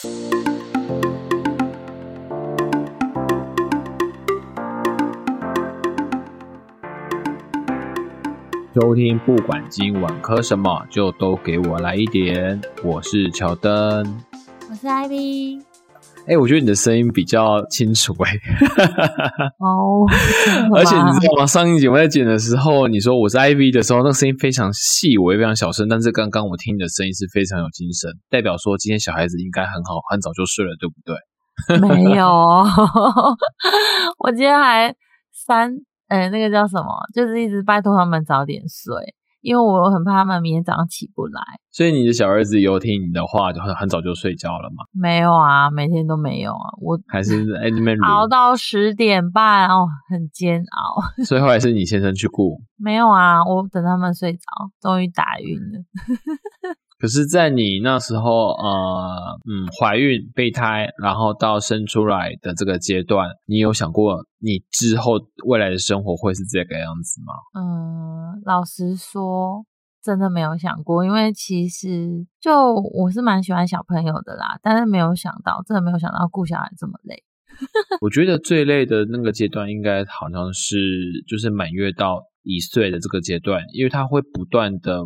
收听不管今晚磕什么，就都给我来一点。我是乔登，我是艾比。哎，我觉得你的声音比较清楚哎。哦，而且你知道吗？上一集我在剪的时候，你说我是 Ivy 的时候，那个声音非常细微、非常小声。但是刚刚我听你的声音是非常有精神，代表说今天小孩子应该很好，很早就睡了，对不对？没有，我今天还三。哎，那个叫什么？就是一直拜托他们早点睡，因为我很怕他们明天早上起不来。所以你的小儿子有听你的话，就很很早就睡觉了吗？没有啊，每天都没有啊。我还是哎你们 熬到十点半哦，很煎熬。所以后来是你先生去顾？没有啊，我等他们睡着，终于打晕了。可是，在你那时候，呃，嗯，怀孕、备胎，然后到生出来的这个阶段，你有想过你之后未来的生活会是这个样子吗？嗯，老实说，真的没有想过，因为其实就我是蛮喜欢小朋友的啦，但是没有想到，真的没有想到顾小孩这么累。我觉得最累的那个阶段，应该好像是就是满月到。一岁的这个阶段，因为他会不断的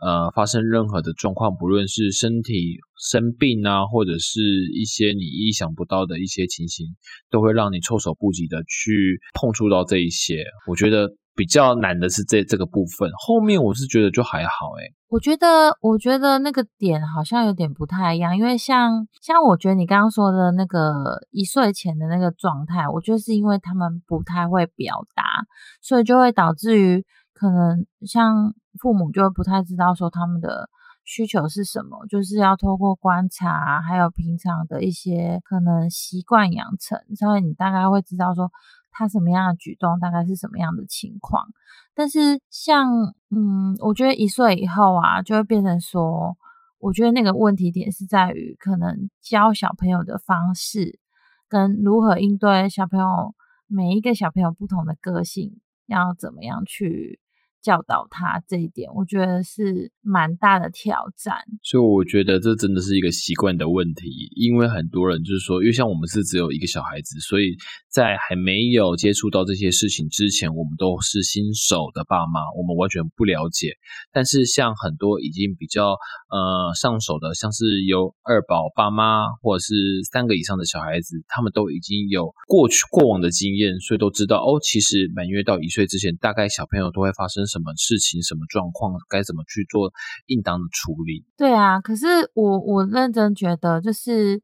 呃发生任何的状况，不论是身体生病啊，或者是一些你意想不到的一些情形，都会让你措手不及的去碰触到这一些。我觉得。比较难的是这这个部分，后面我是觉得就还好诶。我觉得我觉得那个点好像有点不太一样，因为像像我觉得你刚刚说的那个一岁前的那个状态，我觉得是因为他们不太会表达，所以就会导致于可能像父母就会不太知道说他们的需求是什么，就是要透过观察，还有平常的一些可能习惯养成，所以你大概会知道说。他什么样的举动，大概是什么样的情况？但是像，嗯，我觉得一岁以后啊，就会变成说，我觉得那个问题点是在于，可能教小朋友的方式，跟如何应对小朋友每一个小朋友不同的个性，要怎么样去。教导他这一点，我觉得是蛮大的挑战。所以我觉得这真的是一个习惯的问题，因为很多人就是说，因为像我们是只有一个小孩子，所以在还没有接触到这些事情之前，我们都是新手的爸妈，我们完全不了解。但是像很多已经比较呃上手的，像是有二宝爸妈或者是三个以上的小孩子，他们都已经有过去过往的经验，所以都知道哦，其实满月到一岁之前，大概小朋友都会发生什。什么事情、什么状况，该怎么去做应当的处理？对啊，可是我我认真觉得，就是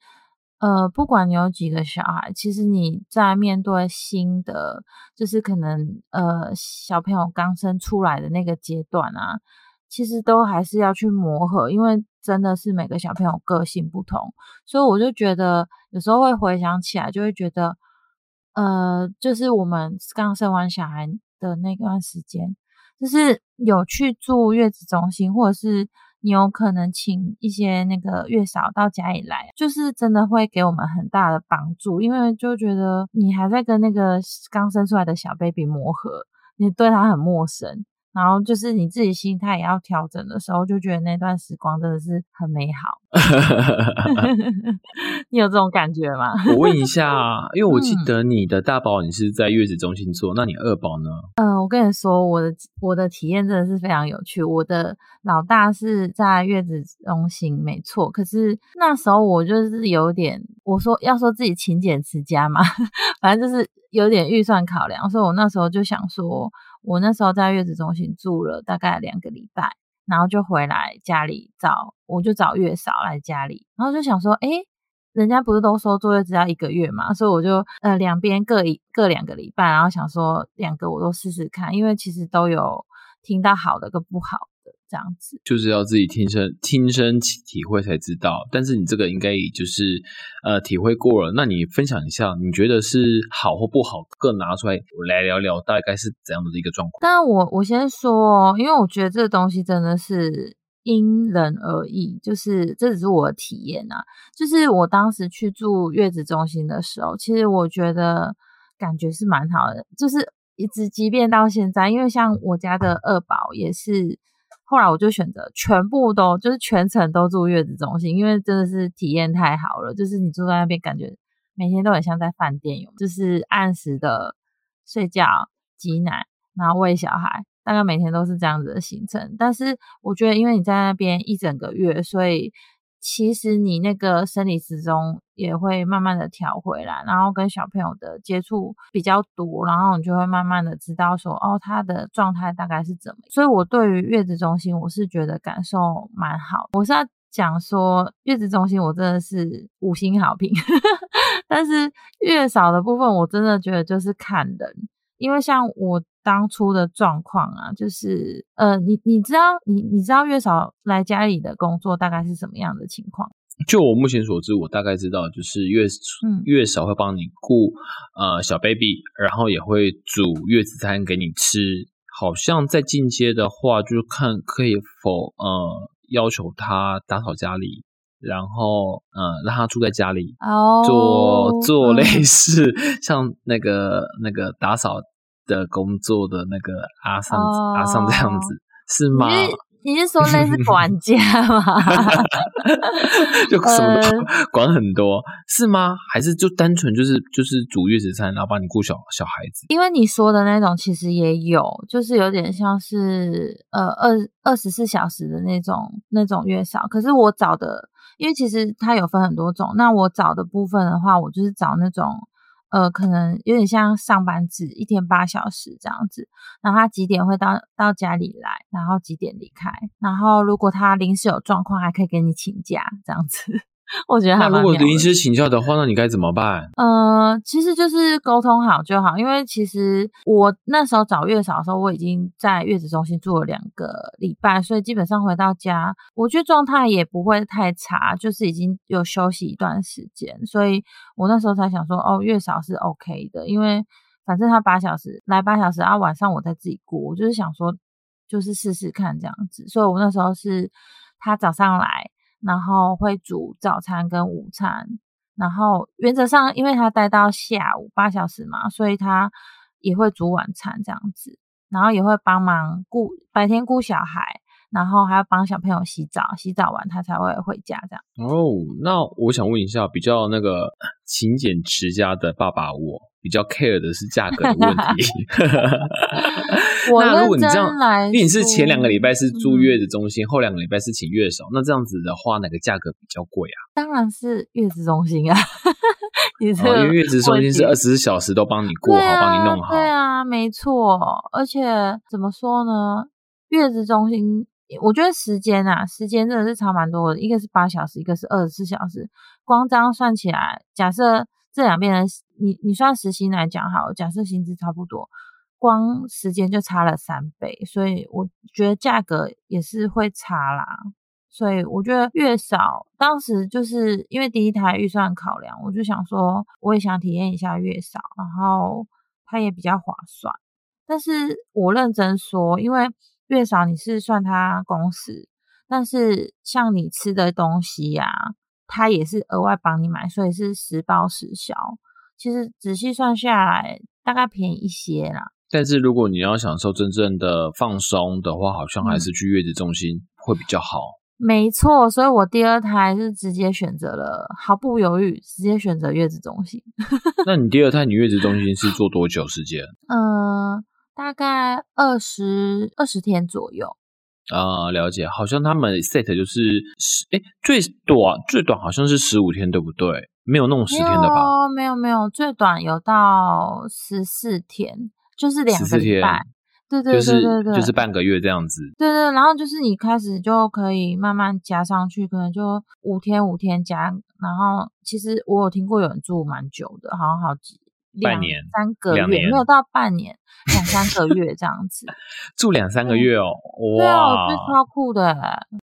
呃，不管你有几个小孩，其实你在面对新的，就是可能呃小朋友刚生出来的那个阶段啊，其实都还是要去磨合，因为真的是每个小朋友个性不同，所以我就觉得有时候会回想起来，就会觉得呃，就是我们刚生完小孩的那段时间。就是有去住月子中心，或者是你有可能请一些那个月嫂到家里来，就是真的会给我们很大的帮助，因为就觉得你还在跟那个刚生出来的小 baby 磨合，你对他很陌生。然后就是你自己心态也要调整的时候，就觉得那段时光真的是很美好。你有这种感觉吗？我问一下，因为我记得你的大宝你是在月子中心做，那你二宝呢？嗯，我跟你说，我的我的体验真的是非常有趣。我的老大是在月子中心，没错。可是那时候我就是有点，我说要说自己勤俭持家嘛，反正就是有点预算考量，所以我那时候就想说。我那时候在月子中心住了大概两个礼拜，然后就回来家里找，我就找月嫂来家里，然后就想说，哎，人家不是都说坐月子要一个月嘛，所以我就呃两边各一各两个礼拜，然后想说两个我都试试看，因为其实都有听到好的跟不好。这样子就是要自己亲身亲身体会才知道，但是你这个应该也就是呃体会过了，那你分享一下，你觉得是好或不好，各拿出来来聊聊，大概是怎样的一个状况？但我我先说，因为我觉得这个东西真的是因人而异，就是这只是我的体验啊。就是我当时去住月子中心的时候，其实我觉得感觉是蛮好的，就是一直即便到现在，因为像我家的二宝也是。后来我就选择全部都就是全程都住月子中心，因为真的是体验太好了，就是你住在那边感觉每天都很像在饭店，有就是按时的睡觉、挤奶，然后喂小孩，大概每天都是这样子的行程。但是我觉得，因为你在那边一整个月，所以。其实你那个生理时钟也会慢慢的调回来，然后跟小朋友的接触比较多，然后你就会慢慢的知道说，哦，他的状态大概是怎么。所以我对于月子中心，我是觉得感受蛮好。我是要讲说，月子中心我真的是五星好评，但是月嫂的部分，我真的觉得就是看人，因为像我。当初的状况啊，就是呃，你你知道，你你知道月嫂来家里的工作大概是什么样的情况？就我目前所知，我大概知道，就是月月嫂会帮你顾呃小 baby，然后也会煮月子餐给你吃。好像在进阶的话，就是看可以否呃要求他打扫家里，然后呃让他住在家里，做做类似 像那个那个打扫。的工作的那个阿尚阿桑这样子是吗？你是说那是管家吗？就什么都管很多是吗？还是就单纯就是就是煮月子餐，然后帮你顾小小孩子？因为你说的那种其实也有，就是有点像是呃二二十四小时的那种那种月嫂。可是我找的，因为其实它有分很多种。那我找的部分的话，我就是找那种。呃，可能有点像上班制，一天八小时这样子。然后他几点会到到家里来，然后几点离开。然后如果他临时有状况，还可以给你请假这样子。我觉得那如果临时请教的话，那你该怎么办？呃，其实就是沟通好就好。因为其实我那时候找月嫂的时候，我已经在月子中心住了两个礼拜，所以基本上回到家，我觉得状态也不会太差，就是已经有休息一段时间。所以我那时候才想说，哦，月嫂是 OK 的，因为反正他八小时来八小时，啊晚上我再自己过，我就是想说，就是试试看这样子。所以我那时候是他早上来。然后会煮早餐跟午餐，然后原则上，因为他待到下午八小时嘛，所以他也会煮晚餐这样子，然后也会帮忙顾白天顾小孩，然后还要帮小朋友洗澡，洗澡完他才会回家这样。哦，那我想问一下，比较那个勤俭持家的爸爸我。比较 care 的是价格的问题。那如果你这样，因为你是前两个礼拜是住月子中心，后两个礼拜是请月嫂，那这样子的话，哪个价格比较贵啊？当然是月子中心啊！因为月子中心是二十四小时都帮你过好，帮你弄好。对啊，没错。而且怎么说呢？月子中心，我觉得时间啊，时间真的是差蛮多的。一个是八小时，一个是二十四小时。光这样算起来，假设。这两边的你你算时薪来讲好，假设薪资差不多，光时间就差了三倍，所以我觉得价格也是会差啦。所以我觉得月嫂当时就是因为第一台预算考量，我就想说我也想体验一下月嫂，然后它也比较划算。但是我认真说，因为月嫂你是算它工时，但是像你吃的东西呀。他也是额外帮你买，所以是实报实销。其实仔细算下来，大概便宜一些啦。但是如果你要享受真正的放松的话，好像还是去月子中心会比较好。没错，所以我第二胎是直接选择了，毫不犹豫，直接选择月子中心。那你第二胎，你月子中心是做多久时间？嗯，大概二十二十天左右。啊，了解，好像他们 set 就是十，哎，最短最短好像是十五天，对不对？没有弄十天的吧？没有没有，最短有到十四天，就是两个礼拜，对对对对对，就是半个月这样子。对对，然后就是你开始就可以慢慢加上去，可能就五天五天加，然后其实我有听过有人住蛮久的，好像好几。半年、三个月，没有到半年，两三个月这样子，住两三个月哦，哇，对啊，我觉得超酷的，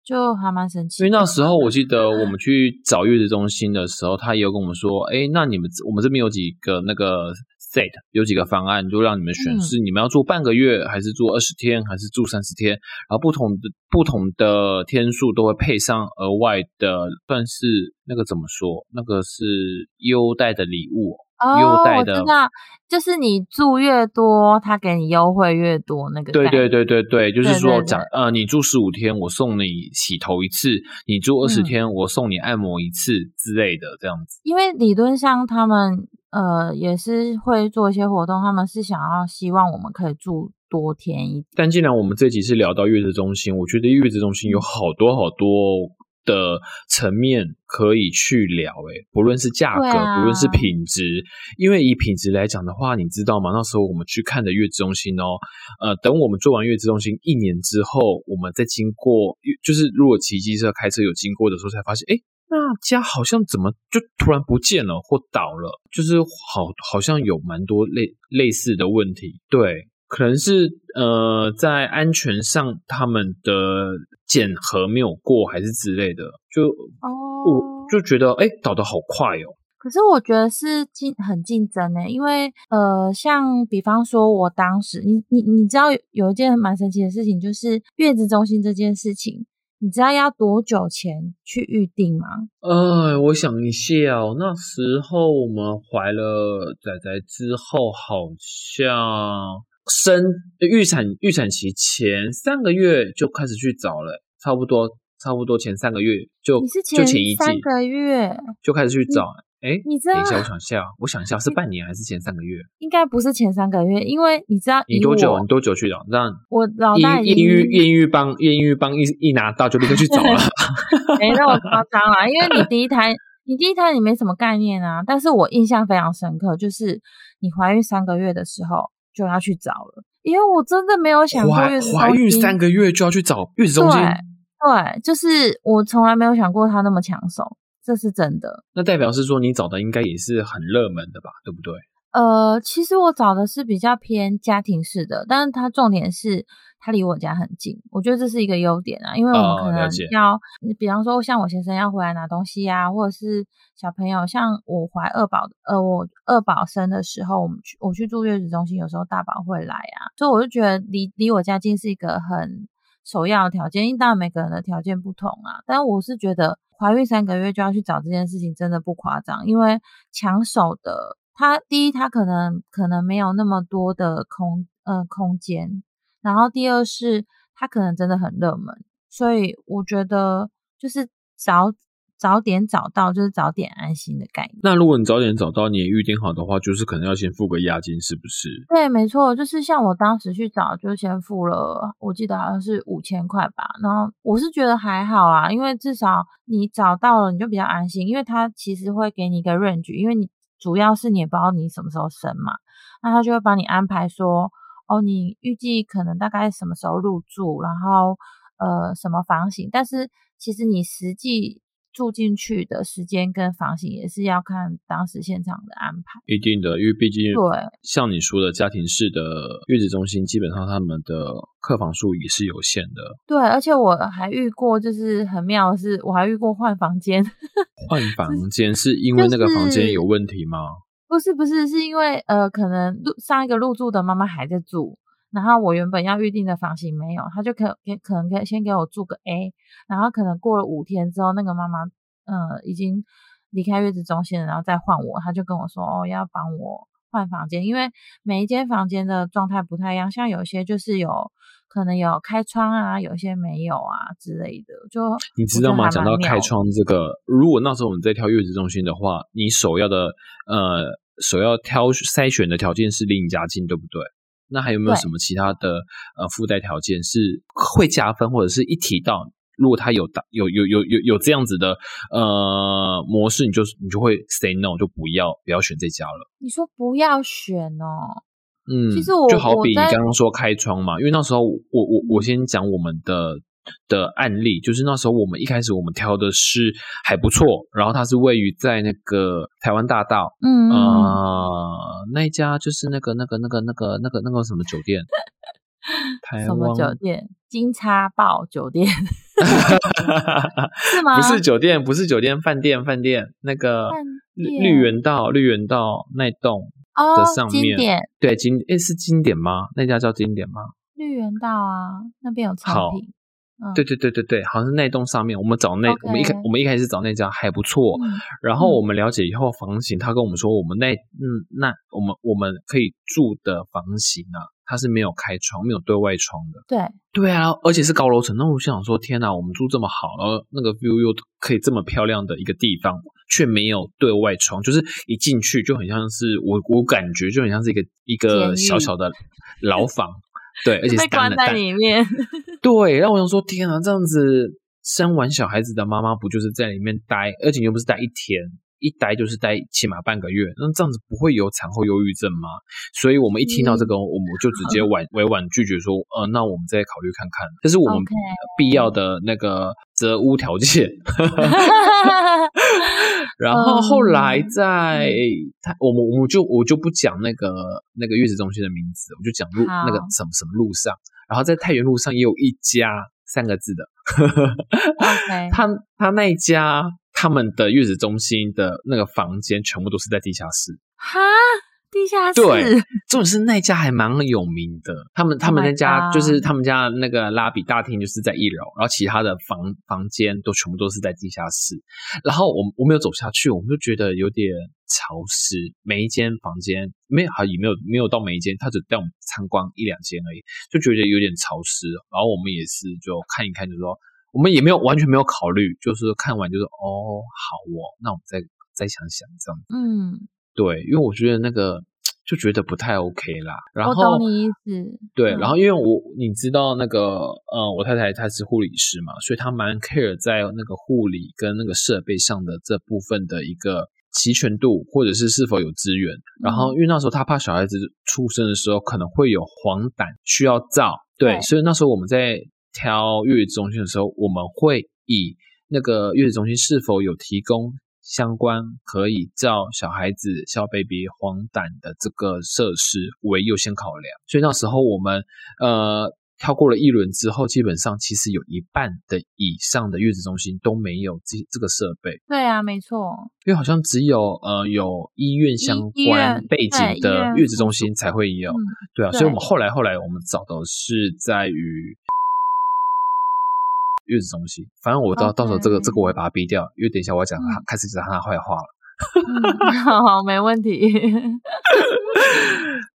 就还蛮神奇。因为那时候我记 得我们去找月子中心的时候，他也有跟我们说，哎，那你们我们这边有几个那个 set，有几个方案，就让你们选，是你们要住半个月，还是住二十天，还是住三十天？然后不同的不同的天数都会配上额外的，算是那个怎么说？那个是优待的礼物。哦，待的我知道，就是你住越多，他给你优惠越多，那个对对对对对，就是说讲呃，你住十五天，我送你洗头一次；你住二十嗯天，我送你按摩一次之类的，这样子。因为理论上他们呃也是会做一些活动，他们是想要希望我们可以住多天一点。但既然我们这集是聊到月子中心，我觉得月子中心有好多好多的层面可以去聊，诶，不论是价格，啊不论是品质，因为以品质来讲的话，你知道吗？那时候我们去看的月子中心哦，呃，等我们做完月子中心一年之后，我们再经过，就是如果骑机车开车有经过的时候，才发现，诶，那家好像怎么就突然不见了或倒了，就是好好像有蛮多类类似的问题，对。可能是呃，在安全上他们的检核没有过，还是之类的，就哦我就觉得哎，倒得好快哦。可是我觉得是竞很竞争呢、因为呃，像比方说，我当时你你你知道有有一件蛮神奇的事情，就是月子中心这件事情，你知道要多久前去预定吗？呃，我想一下哦，那时候我们怀了仔仔之后，好像生预产预产期前三个月就开始去找了，差不多差不多前三个月就就前一季三个月，就开始去找。哎，你知道等一下，我想一下，我想一下，是半年还是前三个月？应该不是前三个月，因为你知道你多久？你多久去找？让我老大已经验验孕验孕棒验孕棒一一拿到就立刻去找了。没那么夸张啦，因为你第一胎，你第一胎你没什么概念啊。但是我印象非常深刻，就是你怀孕三个月的时候就要去找了，因为我真的没有想过怀月子怀孕三个月就要去找月子中心，对对，就是我从来没有想过他那么抢手，这是真的。那代表是说你找的应该也是很热门的吧？对不对？呃，其实我找的是比较偏家庭式的，但是它重点是它离我家很近，我觉得这是一个优点啊，因为我们哦可能要，你比方说像我先生要回来拿东西啊，或者是小朋友，像我怀二宝，呃，我二宝生的时候，我们去我去住月子中心，有时候大宝会来啊，所以我就觉得离离我家近是一个很首要的条件，因为当然每个人的条件不同啊，但我是觉得怀孕三个月就要去找这件事情真的不夸张，因为抢手的。它第一，它可能可能没有那么多的空呃空间，然后第二是它可能真的很热门，所以我觉得就是早早点找到，就是早点安心的概念。那如果你早点找到，你也预定好的话，就是可能要先付个押金，是不是？对，没错，就是像我当时去找，就先付了，我记得好像是五千块吧。然后我是觉得还好啊，因为至少你找到了，你就比较安心，因为他其实会给你一个 range，因为你主要是你也不知道你什么时候生嘛，那他就会帮你安排说，哦，你预计可能大概什么时候入住，然后呃什么房型，但是其实你实际住进去的时间跟房型也是要看当时现场的安排。一定的，因为毕竟对像你说的家庭式的月子中心，基本上他们的客房数也是有限的。对，而且我还遇过，就是很妙的是，我还遇过换房间，换房间是因为那个房间有问题吗？不是不是，是因为呃，可能入上一个入住的妈妈还在住，然后我原本要预定的房型没有，他就可给可能可以先给我住个 A，然后可能过了五天之后，那个妈妈呃已经离开月子中心了，然后再换我，他就跟我说哦要帮我换房间，因为每一间房间的状态不太一样，像有些就是有可能有开窗啊，有些没有啊之类的，就你知道吗？讲到开窗这个，如果那时候我们在挑月子中心的话，你首要的呃首要挑筛选的条件是离你家近，对不对？那还有没有什么其他的呃附带条件是会加分，或者是一提到如果他有大有有有有有这样子的呃模式，你就你就会 say no，就不要不要选这家了。你说不要选哦，嗯，其实我就好比你刚刚说开窗嘛，因为那时候我我我先讲我们的的案例，就是那时候我们一开始我们挑的是还不错，然后它是位于在那个台湾大道，嗯那一家就是那个那个那个那个那个那个什么酒店，台什么湾酒店？金叉豹酒店 是吗？不是酒店，不是酒店，饭店饭店那个饭绿店绿园道绿园道那栋哦的上，面，对经诶是经典吗？那家叫经典吗？绿园道啊，那边有好产品。对对对对对，好像是那栋上面，我们找那我们一开我们一开始找那家还不错，然后我们了解以后房型，他跟我们说我们那嗯那我们我们可以住的房型啊，它是没有开窗，没有对外窗的。对对啊，而且是高楼层。那我想说，天哪，我们住这么好，然后那个 view 又可以这么漂亮的一个地方，却没有对外窗，就是一进去就很像是我我感觉就很像是一个一个小小的 牢房。对，而且被关在里面。对，让我想说，天啊，这样子生完小孩子的妈妈不就是在里面待，而且又不是待一天，一待就是待起码半个月，那这样子不会有产后忧郁症吗？所以我们一听到这个，我们就直接 婉委婉拒绝说，呃，那我们再考虑看看，这是我们必要的那个择屋条件。然后后来在他，我们我们就我就不讲那个那个月子中心的名字，我就讲路那个什么什么路上。然后在太原路上也有一家三个字的，他他那一家他们的月子中心的那个房间全部都是在地下室。哈。地下室对，重点是那家还蛮有名的。他们他们那家就是他们家那个拉比大厅就是在一楼，然后其他的房房间都全部都是在地下室。然后我我没有走下去，我们就觉得有点潮湿。每一间房间没有，也没有没有到每一间，他只带我们参观一两间而已，就觉得有点潮湿。然后我们也是就看一看，就说我们也没有完全没有考虑，就是看完就是哦好哦，那我们再再想想这样。嗯。对，因为我觉得那个就觉得不太 OK 啦。然后我懂你意思。对，然后因为我你知道那个呃，我太太她是护理师嘛，所以她蛮 care 在那个护理跟那个设备上的这部分的一个齐全度，或者是是否有资源。然后因为那时候她怕小孩子出生的时候可能会有黄疸需要照，对，所以那时候我们在挑月子中心的时候，我们会以那个月子中心是否有提供。相关可以照小孩子小 baby 黄疸的这个设施为优先考量，所以那时候我们呃跳过了一轮之后，基本上其实有一半的以上的月子中心都没有这这个设备。对啊，没错，因为好像只有呃有医院相关背景的月子中心才会有。对啊，所以我们后来后来我们找的是在于。月子中心，反正我到到时候这个这个我会把它逼掉，因为等一下我要讲他开始讲他坏话了。好，没问题。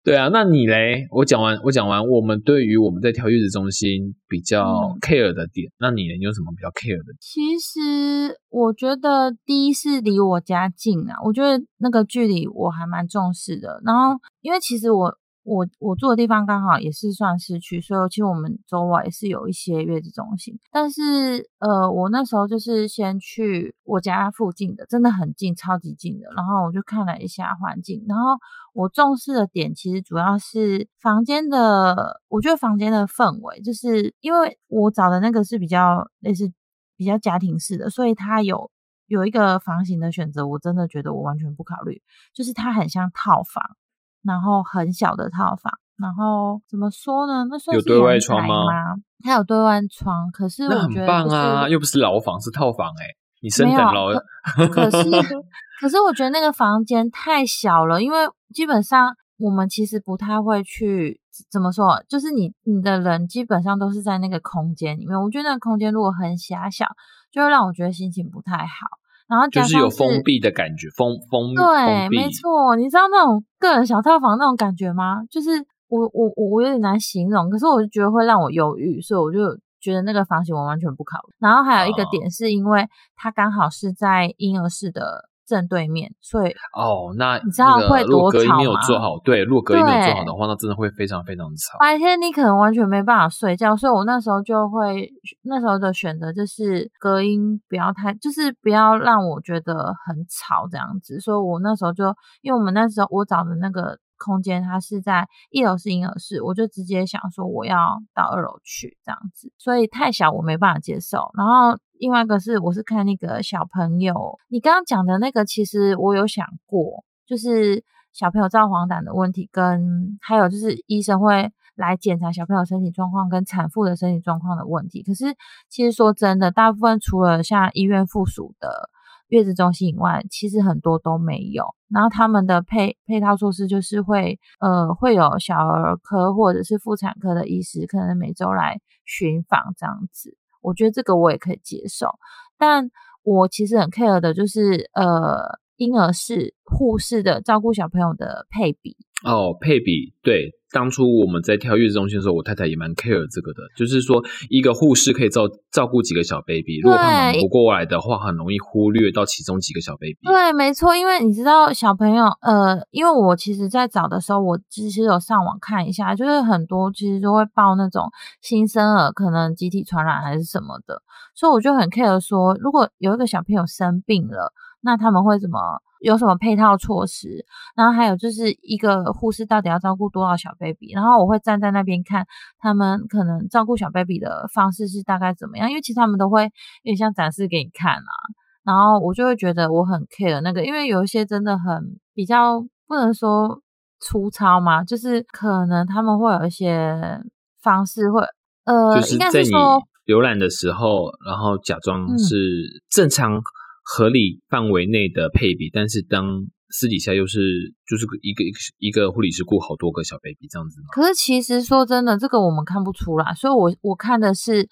对啊，那你嘞？我讲完，我讲完，我们对于我们在挑月子中心比较 care 的点，那你呢？你有什么比较 care 的？其实我觉得第一是离我家近啊，我觉得那个距离我还蛮重视的。然后，因为其实我。我我住的地方刚好也是算市区，所以其实我们周围是有一些月子中心。但是呃，我那时候就是先去我家附近的，真的很近，超级近的。然后我就看了一下环境，然后我重视的点其实主要是房间的，我觉得房间的氛围，就是因为我找的那个是比较类似比较家庭式的，所以它有有一个房型的选择，我真的觉得我完全不考虑，就是它很像套房。然后很小的套房，然后怎么说呢？那算有对外窗吗？它有对外窗，可是那很棒啊，又不是牢房，是套房哎，你升等了。可是可是我觉得那个房间太小了，因为基本上我们其实不太会去怎么说，就是你你的人基本上都是在那个空间里面。我觉得那个空间如果很狭小，就会让我觉得心情不太好。然后就是有封闭的感觉，封封对，没错。你知道那种个人小套房那种感觉吗？就是我我我我有点难形容，可是我就觉得会让我犹豫，所以我就觉得那个房型我完全不考虑。然后还有一个点是因为它刚好是在婴儿室的。正对面，所以哦，那你知道会多吵吗？没有做好，对，如果隔音没有做好的话，那真的会非常非常吵。白天你可能完全没办法睡觉，所以我那时候就会那时候的选择就是隔音不要太，就是不要让我觉得很吵这样子。所以我那时候就，因为我们那时候我找的那个。空间它是在一楼是婴儿室，我就直接想说我要到二楼去这样子，所以太小我没办法接受。然后另外一个是我是看那个小朋友，你刚刚讲的那个其实我有想过，就是小朋友造黄疸的问题，跟还有就是医生会来检查小朋友身体状况跟产妇的身体状况的问题。可是其实说真的，大部分除了像医院附属的。月子中心以外，其实很多都没有。然后他们的配配套措施就是会，呃，会有小儿科或者是妇产科的医师，可能每周来巡访这样子。我觉得这个我也可以接受。但我其实很 care 的就是呃婴儿室护士的照顾小朋友的配比。哦，配比对。当初我们在跳月子中心的时候，我太太也蛮 care 这个的，就是说一个护士可以照照顾几个小 baby，如果他忙不过来的话，很容易忽略到其中几个小 baby。对，没错，因为你知道小朋友，呃，因为我其实在找的时候，我其实有上网看一下，就是很多其实都会报那种新生儿可能集体传染还是什么的，所以我就很 care 说，如果有一个小朋友生病了，那他们会怎么？有什么配套措施？然后还有就是一个护士到底要照顾多少小 baby？然后我会站在那边看他们可能照顾小 baby 的方式是大概怎么样，因为其实他们都会有点像展示给你看啊。然后我就会觉得我很 care 那个，因为有一些真的很比较不能说粗糙嘛，就是可能他们会有一些方式会呃，应该是说浏览的时候，然后假装是正常。合理范围内的配比，但是当私底下又是就是一个一个一个护理师顾好多个小 baby 这样子？可是其实说真的，这个我们看不出来，所以我我看的是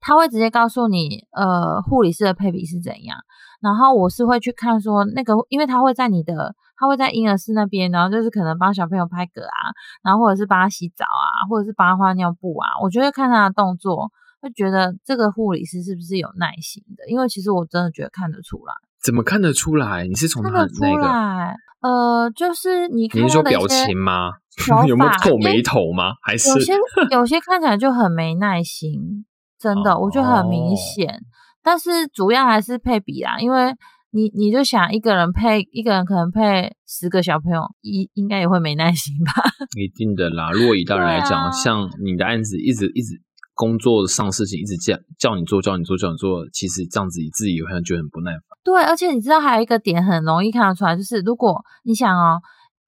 他会直接告诉你，呃，护理师的配比是怎样，然后我是会去看说那个，因为他会在你的他会在婴儿室那边，然后就是可能帮小朋友拍嗝啊，然后或者是帮他洗澡啊，或者是帮他换尿布啊，我就会看他的动作。会觉得这个护理师是不是有耐心的？因为其实我真的觉得看得出来。怎么看得出来？你是从他那个？呃，就是你你是说表情吗？有没有皱眉头吗？还是有些有些看起来就很没耐心，真的，我觉得很明显。但是主要还是配比啦，因为你你就想一个人配一个人，可能配十个小朋友，应应该也会没耐心吧？一定的啦。如果以大人来讲，像你的案子一直一直。工作上事情一直叫叫你做叫你做叫你做，其实这样子你自己有可能觉得很不耐烦。对，而且你知道还有一个点很容易看得出来，就是如果你想哦，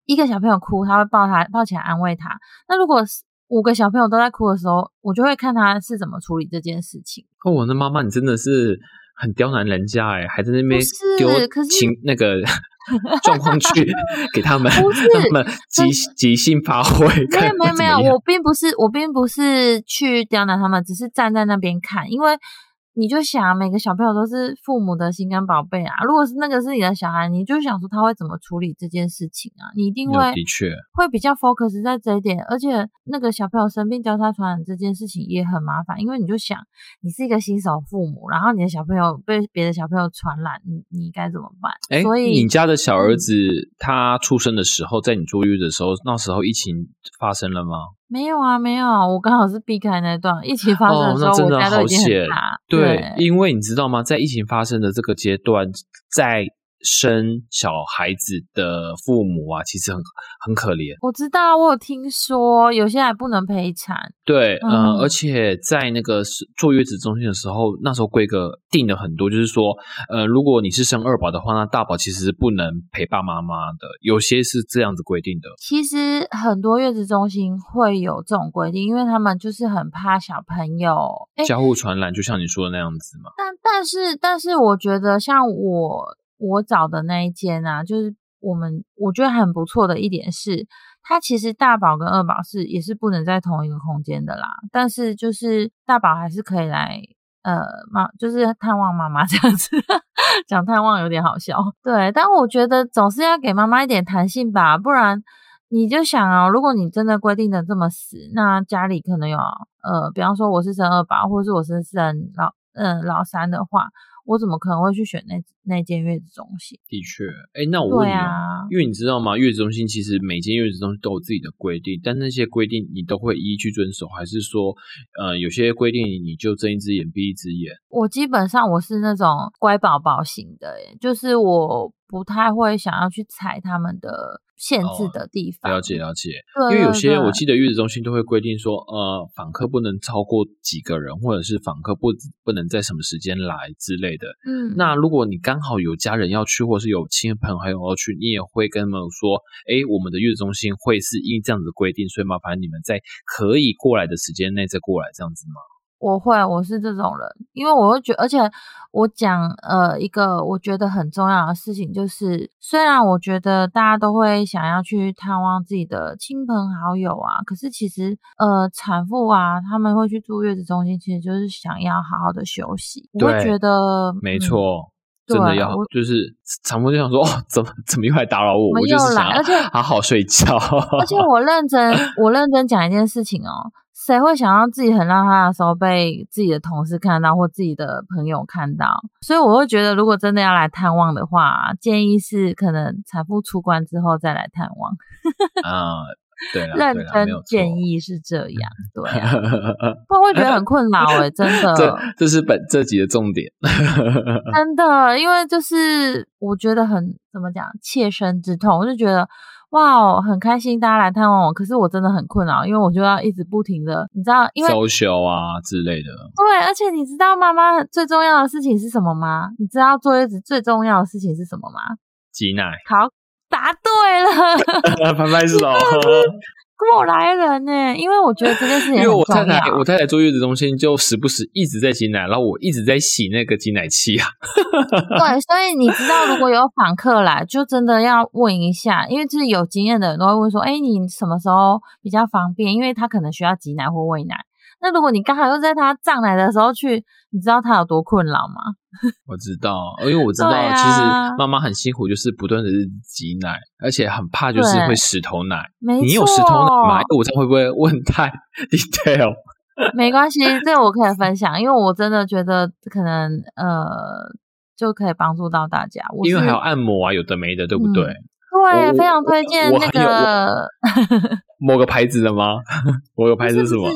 一个小朋友哭，他会抱他抱起来安慰他。那如果五个小朋友都在哭的时候，我就会看他是怎么处理这件事情。哦，我的妈妈，你真的是很刁难人家哎，还在那边丢情那个。状况去 给他们，让他们即即兴发挥。没有没有没有，我并不是我并不是去刁难他们，只是站在那边看，因为。你就想每个小朋友都是父母的心肝宝贝啊！如果是那个是你的小孩，你就想说他会怎么处理这件事情啊？你一定会的确会比较 focus 在这一点，而且那个小朋友生病交叉传染这件事情也很麻烦，因为你就想你是一个新手父母，然后你的小朋友被别的小朋友传染，你你该怎么办？哎，所以你家的小儿子他出生的时候，在你坐月的时候，那时候疫情发生了吗？没有啊，没有，我刚好是避开那段疫情发生的时候，我家都已经很大。对，因为你知道吗，在疫情发生的这个阶段，在。生小孩子的父母啊，其实很很可怜。我知道，我有听说有些还不能陪产。对，嗯，而且在那个坐月子中心的时候，那时候规格定了很多，就是说，呃，如果你是生二宝的话，那大宝其实是不能陪爸妈妈的，有些是这样子规定的。其实很多月子中心会有这种规定，因为他们就是很怕小朋友交互传染，就像你说的那样子嘛。但但是但是，我觉得像我。我找的那一间啊，就是我们我觉得很不错的一点是，它其实大宝跟二宝是也是不能在同一个空间的啦。但是就是大宝还是可以来，呃，妈就是探望妈妈这样子，讲探望有点好笑。对，但我觉得总是要给妈妈一点弹性吧，不然你就想啊，如果你真的规定的这么死，那家里可能有呃，比方说我是生二宝，或者是我是生老嗯老三的话。我怎么可能会去选那那间月子中心？的确，哎，那我问你啊，因为你知道吗？月子中心其实每间月子中心都有自己的规定，但那些规定你都会一一去遵守，还是说，呃，有些规定你就睁一只眼闭一只眼？我基本上我是那种乖宝宝型的，就是我不太会想要去踩他们的。限制的地方，了解了解。因为有些我记得月子中心都会规定说，呃，访客不能超过几个人，或者是访客不不能在什么时间来之类的。嗯，那如果你刚好有家人要去，或是有亲朋好友要去，你也会跟他们说，哎，我们的月子中心会是因这样子规定，所以麻烦你们在可以过来的时间内再过来，这样子吗？我会，我是这种人，因为我会觉而且我讲呃一个我觉得很重要的事情，就是虽然我觉得大家都会想要去探望自己的亲朋好友啊，可是其实呃产妇啊，他们会去住月子中心，其实就是想要好好的休息。我会觉得没错。真的要，就是产妇就想说，哦，怎么怎么又来打扰我？我就是想好好睡觉。而且我认真，我认真讲一件事情哦，谁会想要自己很邋遢的时候被自己的同事看到或自己的朋友看到？所以我会觉得，如果真的要来探望的话，建议是可能产妇出关之后再来探望。啊。对，认真建议是这样，对，不然会觉得很 困扰哎，真的。这这是本这集的重点，真的，因为就是我觉得很怎么讲，切身之痛，我就觉得哇，很开心大家来探望我，可是我真的很困扰，因为我就要一直不停的，你知道，因为收修啊之类的。对，而且你知道妈妈最重要的事情是什么吗？你知道坐月子最重要的事情是什么吗？挤奶。好。答对了，拍拍手，过来人呢？因为我觉得这件事情，因为我太太，我太太坐月子中心就时不时一直在挤奶，然后我一直在洗那个挤奶器啊。对，所以你知道，如果有访客来，就真的要问一下，因为就是有经验的人都会问说：“哎，你什么时候比较方便？因为他可能需要挤奶或喂奶。”那如果你刚好又在他胀奶的时候去，你知道他有多困扰吗？我知道，因为我知道，其实妈妈很辛苦，就是不断的挤奶，而且很怕就是会石头奶。你有石头奶吗？我这会不会问太 detail？没关系，这个我可以分享，因为我真的觉得可能呃就可以帮助到大家。因为还有按摩啊，有的没的，对不对？对，非常推荐那个某个牌子的吗？某个牌子是什么？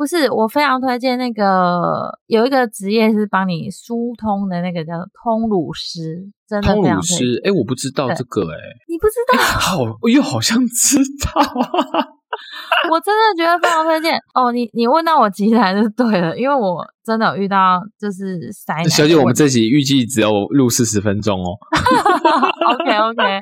不是，我非常推荐那个有一个职业是帮你疏通的那个叫通乳师，真的通乳师。哎，我不知道这个，哎，你不知道？好，我又好像知道。我真的觉得非常推荐哦。你你问到我急来就对了，因为我真的有遇到就是塞。小姐，我们这集预计只有录四十分钟哦。OK OK，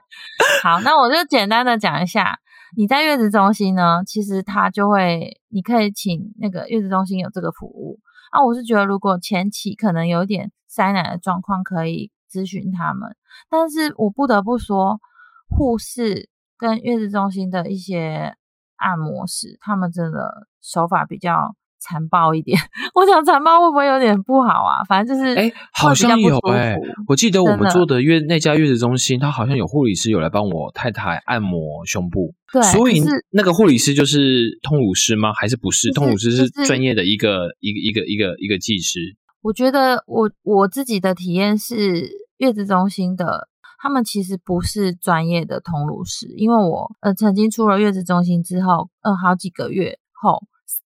好，那我就简单的讲一下。你在月子中心呢，其实他就会，你可以请那个月子中心有这个服务啊。我是觉得，如果前期可能有点塞奶的状况，可以咨询他们。但是我不得不说，护士跟月子中心的一些按摩师，他们真的手法比较。残暴一点，我想残暴会不会有点不好啊？反正就是，哎，好像有哎，我记得我们做的月那家月子中心，他好像有护理师有来帮我太太按摩胸部。对，所以那个护理师就是通乳师吗？还是不是？通乳师是专业的一个一个一个一个一个技师。我觉得我我自己的体验是，月子中心的他们其实不是专业的通乳师，因为我呃曾经出了月子中心之后，呃好几个月后。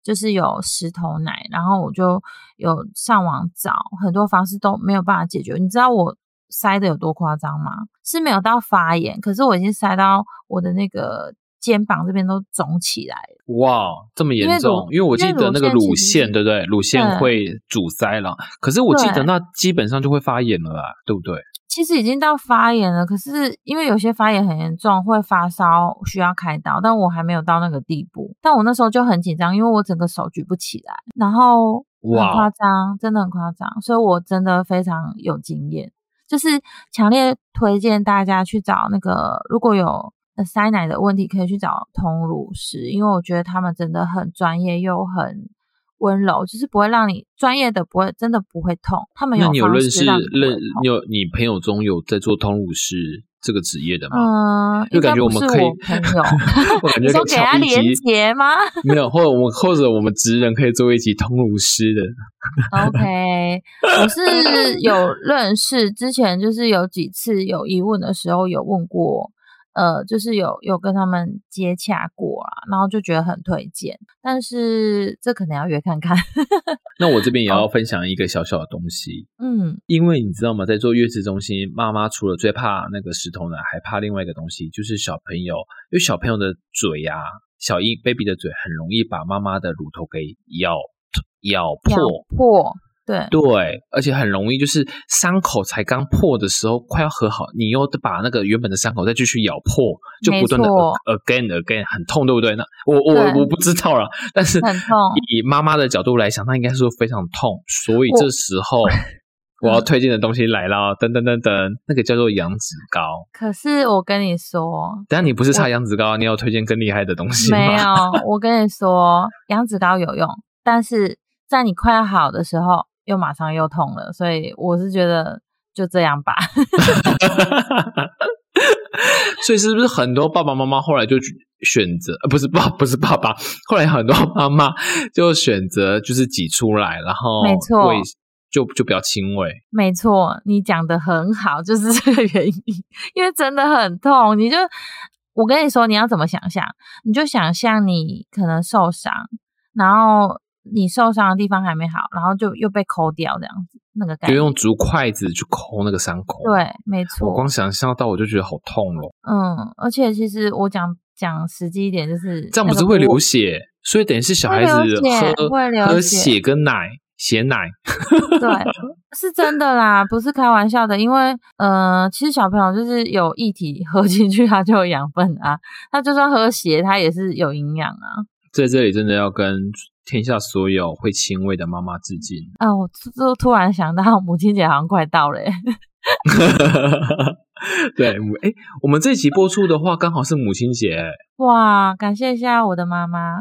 就是有石头奶，然后我就有上网找很多方式都没有办法解决。你知道我塞的有多夸张吗？是没有到发炎，可是我已经塞到我的那个肩膀这边都肿起来哇，这么严重！因为我记得那个乳腺，对不对？乳腺会阻塞了。可是我记得那基本上就会发炎了啦，对不对？其实已经到发炎了，可是因为有些发炎很严重，会发烧，需要开刀，但我还没有到那个地步。但我那时候就很紧张，因为我整个手举不起来，然后很夸张，真的很夸张，所以我真的非常有经验，就是强烈推荐大家去找那个如果有塞奶的问题，可以去找通乳师，因为我觉得他们真的很专业又很。温柔就是不会让你专业的不会真的不会痛，他们有那你有认识认你有你朋友中有在做通乳师这个职业的吗？嗯，就感觉我们可以朋友，我感觉说给他连接吗？没有，或者我们或者我们职人可以做一集通乳师的。OK，我是有认识，之前就是有几次有疑问的时候有问过。呃，就是有有跟他们接洽过啊，然后就觉得很推荐，但是这可能要约看看。那我这边也要分享一个小小的东西，嗯，因为你知道吗，在做月子中心，妈妈除了最怕那个石头呢，还怕另外一个东西，就是小朋友，因为小朋友的嘴呀，小婴 baby 的嘴很容易把妈妈的乳头给咬咬破破。对对，而且很容易就是伤口才刚破的时候，快要和好，你又把那个原本的伤口再继续咬破，就不断的 again again，很痛，对不对？那我我我不知道了，但是很痛以妈妈的角度来想，那应该是非常痛，所以这时候 我要推荐的东西来了，噔噔噔噔，那个叫做羊脂膏。可是我跟你说，等下你不是擦羊脂膏，你有推荐更厉害的东西吗？没有，我跟你说，羊脂膏有用，但是在你快要好的时候，又马上又痛了，所以我是觉得就这样吧。所以是不是很多爸爸妈妈后来就选择，呃，不是爸，不是爸爸，后来很多妈妈就选择就是挤出来，然后没错喂就就比较轻微。没错，你讲的很好，就是这个原因，因为真的很痛。你就我跟你说，你要怎么想象？你就想象你可能受伤，然后你受伤的地方还没好，然后就又被抠掉这样子，那个感觉。就用竹筷子去抠那个伤口。，对，没错我。光想象到我就觉得好痛咯。嗯，而且其实我讲讲实际一点，就是这样不是会流血，所以等于是小孩子会流血喝血血跟奶血奶。对，是真的啦，不是开玩笑的。因为呃，其实小朋友就是有液体喝进去，他就有养分啊。他就算喝血，他也是有营养啊。在这里真的要跟天下所有会亲喂的妈妈致敬。啊，我就突然想到母亲节好像快到了耶，对，母哎，我们这期播出的话，刚好是母亲节，哇！感谢一下我的妈妈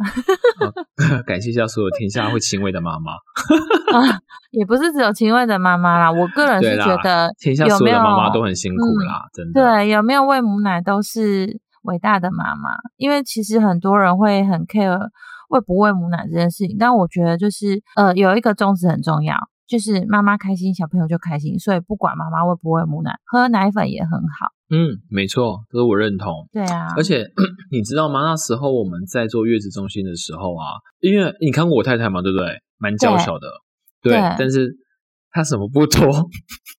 感谢一下所有天下会亲喂的妈妈。啊，也不是只有亲喂的妈妈啦，我个人是觉得天下所有的妈妈都很辛苦啦，真的。对，有没有喂母奶都是伟大的妈妈，因为其实很多人会很 care 喂不喂母奶这件事情，但我觉得就是呃有一个宗旨很重要，就是妈妈开心，小朋友就开心，所以不管妈妈喂不喂母奶，喝奶粉也很好。嗯，没错，这是我认同。对啊，而且 你知道吗？那时候我们在做月子中心的时候啊，因为你看过我太太嘛，对不对？蛮娇小的，对，对但是她什么不多，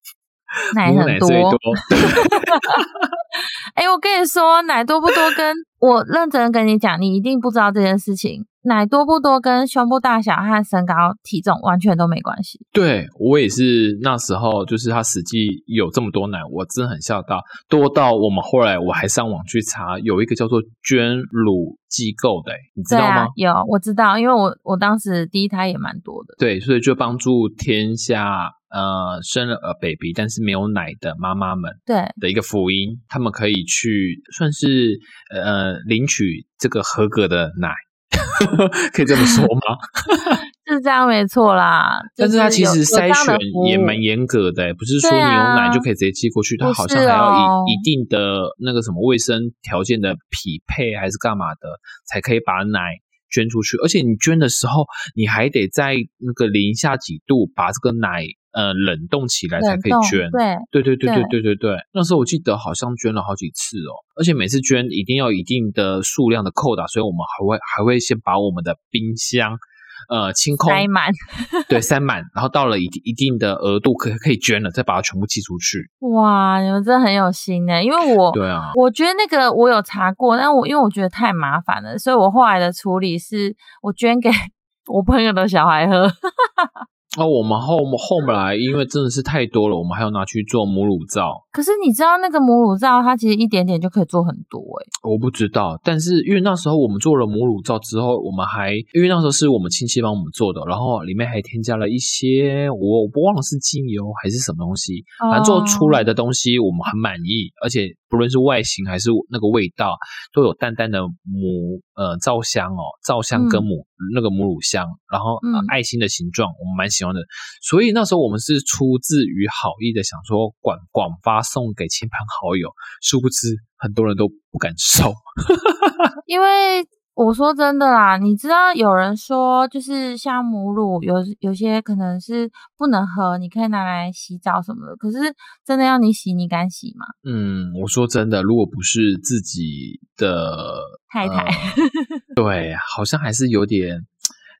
奶很多。母奶最多。哎、我跟你说，奶多不多跟我认真地跟你讲，你一定不知道这件事情。奶多不多跟胸部大小和身高体重完全都没关系。对我也是那时候，就是他实际有这么多奶，我真的很吓到，多到我们后来我还上网去查，有一个叫做捐乳机构的，你知道吗？啊，有我知道，因为我我当时第一胎也蛮多的。对，所以就帮助天下呃生了呃 baby 但是没有奶的妈妈们对，的一个福音，他们可以去算是呃领取这个合格的奶，可以这么说吗？是这样没错啦。但是它其实筛选也蛮严格的，不是说你有奶就可以直接寄过去，它不好像还要哦一一定的那个什么卫生条件的匹配还是干嘛的，才可以把奶捐出去。而且你捐的时候，你还得在那个零下几度把这个奶呃冷冻起来才可以捐。对，对对对对对对对对，那时候我记得好像捐了好几次哦，而且每次捐一定要一定的数量的扣打，所以我们还会还会先把我们的冰箱呃清空，塞满。对，塞满，然后到了一一定的额度可可以捐了，再把它全部寄出去。哇，你们真的很有心呢，因为我对啊，我觉得那个我有查过，但我因为我觉得太麻烦了，所以我后来的处理是我捐给 我朋友的小孩喝。那、我们后后来因为真的是太多了，我们还要拿去做母乳皂。可是你知道那个母乳皂，它其实一点点就可以做很多诶。我不知道，但是因为那时候我们做了母乳皂之后，我们还因为那时候是我们亲戚帮我们做的，然后里面还添加了一些我我不忘了是精油还是什么东西，反正做出来的东西我们很满意，而且不论是外形还是那个味道，都有淡淡的母呃皂香哦，皂香跟母、那个母乳香，然后、呃嗯爱心的形状，我们蛮喜欢的。所以那时候我们是出自于好意的，想说广广发送给亲朋好友，殊不知很多人都不敢收。因为我说真的啦，你知道有人说，就是像母乳有有些可能是不能喝，你可以拿来洗澡什么的。可是真的要你洗，你敢洗吗？嗯，我说真的，如果不是自己的太太呃 对，好像还是有点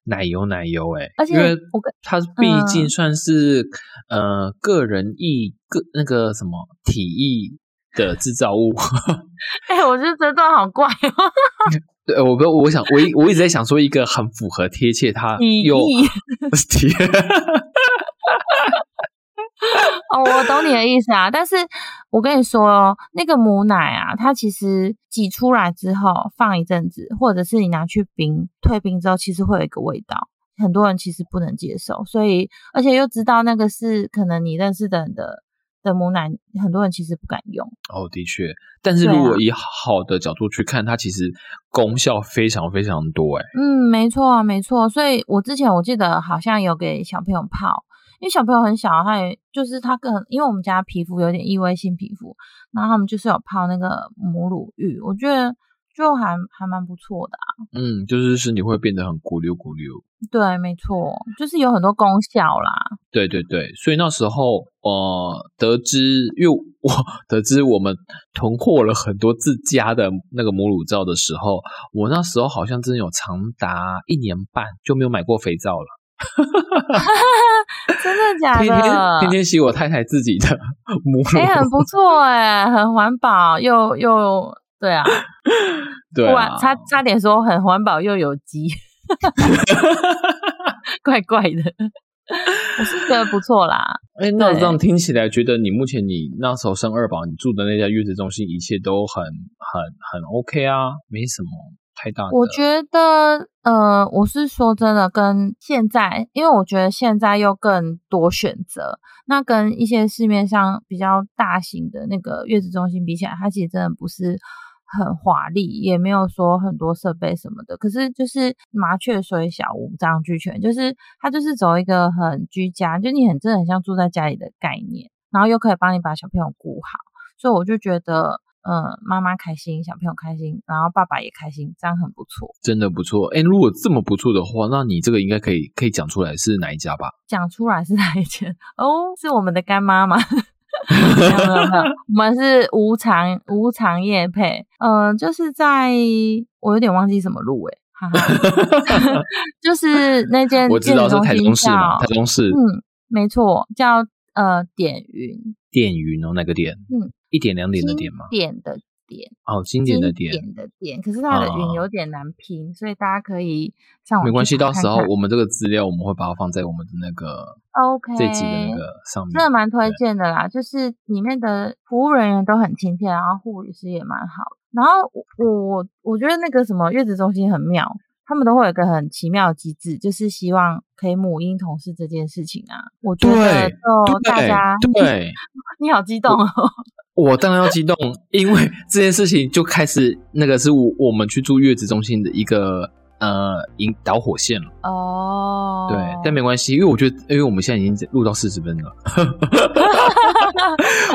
奶油奶油哎、而且因为我跟它毕竟嗯算是、呃个人意个那个什么体意的制造物。哎、我觉得这段好怪哦。对，我不，我想我一我一直在想说一个很符合贴切它体又液 体哦，我懂你的意思啊，但是我跟你说哦，那个母奶啊，它其实挤出来之后放一阵子，或者是你拿去冰退冰之后，其实会有一个味道，很多人其实不能接受，所以而且又知道那个是可能你认识的人的的母奶，很多人其实不敢用。哦，的确，但是如果以好的角度去看，它其实功效非常非常多，哎，嗯，没错啊，没错，所以我之前我记得好像有给小朋友泡。因为小朋友很小，他也就是他更，因为我们家皮肤有点异位性皮肤，然后他们就是有泡那个母乳浴，我觉得就还还蛮不错的啊。嗯，就是身体会变得很咕溜咕溜。对，没错，就是有很多功效啦。对对对，所以那时候呃，得知，因为我得知我们囤货了很多自家的那个母乳皂的时候，我那时候好像真的有长达一年半就没有买过肥皂了。真的假的？天天天天洗我太太自己的 母乳，哎，很不错哎，很环保又又对啊，对啊，差差点说很环保又有机，怪怪的。我是觉得不错啦。哎，那这样听起来，觉得你目前你那时候生二宝，你住的那家月子中心，一切都很很很 OK 啊，没什么。太大，我觉得，呃，我是说真的，跟现在，因为我觉得现在又更多选择，那跟一些市面上比较大型的那个月子中心比起来，它其实真的不是很华丽，也没有说很多设备什么的。可是就是麻雀虽小，五脏俱全，就是它就是走一个很居家，就你很真的很像住在家里的概念，然后又可以帮你把小朋友顾好，所以我就觉得。嗯，妈妈开心，小朋友开心，然后爸爸也开心，这样很不错，真的不错。哎，如果这么不错的话，那你这个应该可以可以讲出来是哪一家吧？讲出来是哪一家？哦，是我们的干妈吗？我们是无偿无偿业配。嗯，就是在我有点忘记什么路哎，就是那间我知道是台中市嘛，台中市，嗯，没错，叫呃点云，点云哦，那个点，嗯。一点两点的点吗？点的点哦，经典的点典的点，可是它的云有点难拼，所以大家可以上网。没关系，到时候我们这个资料我们会把它放在我们的那个 OK 这集的那个上面，真的蛮推荐的啦。就是里面的服务人员都很亲切，然后护理师也蛮好。然后我我觉得那个什么月子中心很妙。他们都会有一个很奇妙的机制，就是希望可以母婴同事这件事情啊。我觉得就大家，对，你好激动哦！我当然要激动，因为这件事情就开始那个是我我们去住月子中心的一个呃引导火线了。哦，对，但没关系，因为我觉得，因为我们现在已经录到四十分了。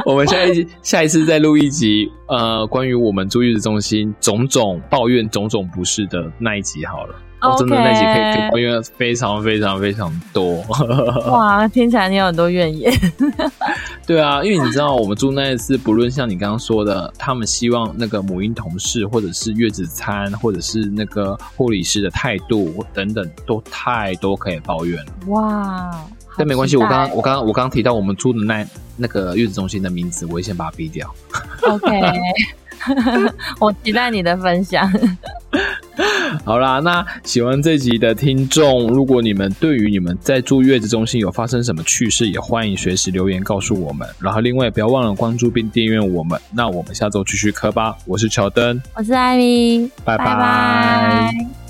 我们下一下一次再录一集，呃，关于我们住月子中心种种抱怨、种种不适的那一集好了。哦，真的那集可以可以抱怨非常非常非常多。哇，听起来你有很多怨言。对啊，因为你知道，我们住那一次，不论像你刚刚说的，他们希望那个母婴同事，或者是月子餐，或者是那个护理师的态度等等，都太多可以抱怨了。哇。但没关系，我刚刚我刚刚我刚刚提到我们住的那那个月子中心的名字，我会先把它逼掉。OK，我期待你的分享。好啦，那喜欢这集的听众，如果你们对于你们在住月子中心有发生什么趣事，也欢迎随时留言告诉我们。然后另外不要忘了关注并订阅我们。那我们下周继续磕吧。我是乔登，我是艾米，拜拜。